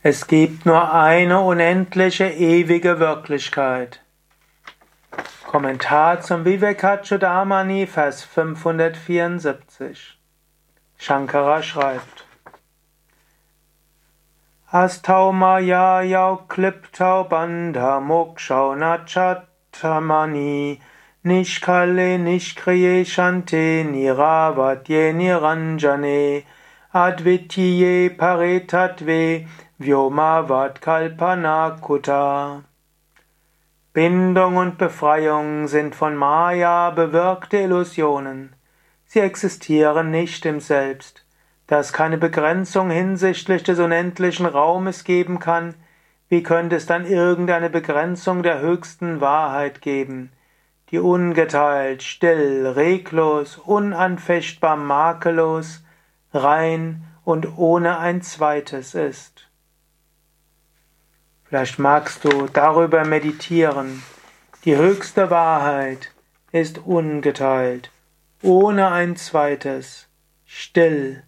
Es gibt nur eine unendliche, ewige Wirklichkeit. Kommentar zum Vivekachudamani, Vers 574. Shankara schreibt: Astau Maya Yau Kliptau Bandha Mokshau Nachatamani Nishkale Nishkriye Shante Niravadye Niranjane Advitiye Paretatve Vyomavad Kalpana Kutta. Bindung und Befreiung sind von Maya bewirkte Illusionen. Sie existieren nicht im Selbst. Da es keine Begrenzung hinsichtlich des unendlichen Raumes geben kann, wie könnte es dann irgendeine Begrenzung der höchsten Wahrheit geben, die ungeteilt, still, reglos, unanfechtbar, makellos, rein und ohne ein zweites ist. Vielleicht magst du darüber meditieren. Die höchste Wahrheit ist ungeteilt, ohne ein zweites, still,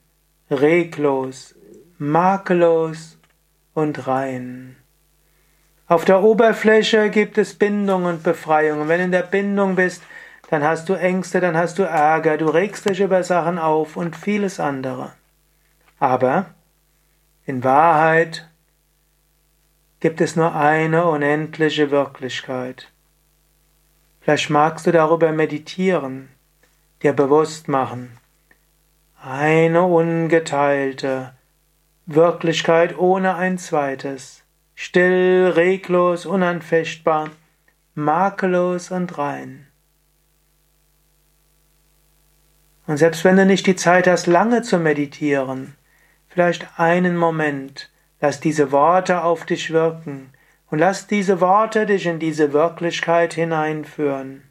reglos, makellos und rein. Auf der Oberfläche gibt es Bindung und Befreiung. Und wenn du in der Bindung bist, dann hast du Ängste, dann hast du Ärger, du regst dich über Sachen auf und vieles andere. Aber in Wahrheit gibt es nur eine unendliche Wirklichkeit. Vielleicht magst du darüber meditieren, dir bewusst machen. Eine ungeteilte Wirklichkeit ohne ein zweites, still, reglos, unanfechtbar, makellos und rein. Und selbst wenn du nicht die Zeit hast, lange zu meditieren, vielleicht einen Moment, Lass diese Worte auf dich wirken und lass diese Worte dich in diese Wirklichkeit hineinführen.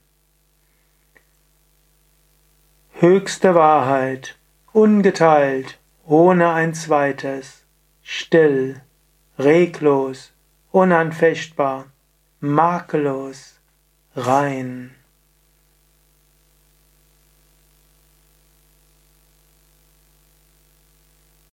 Höchste Wahrheit, ungeteilt, ohne ein zweites, still, reglos, unanfechtbar, makellos, rein.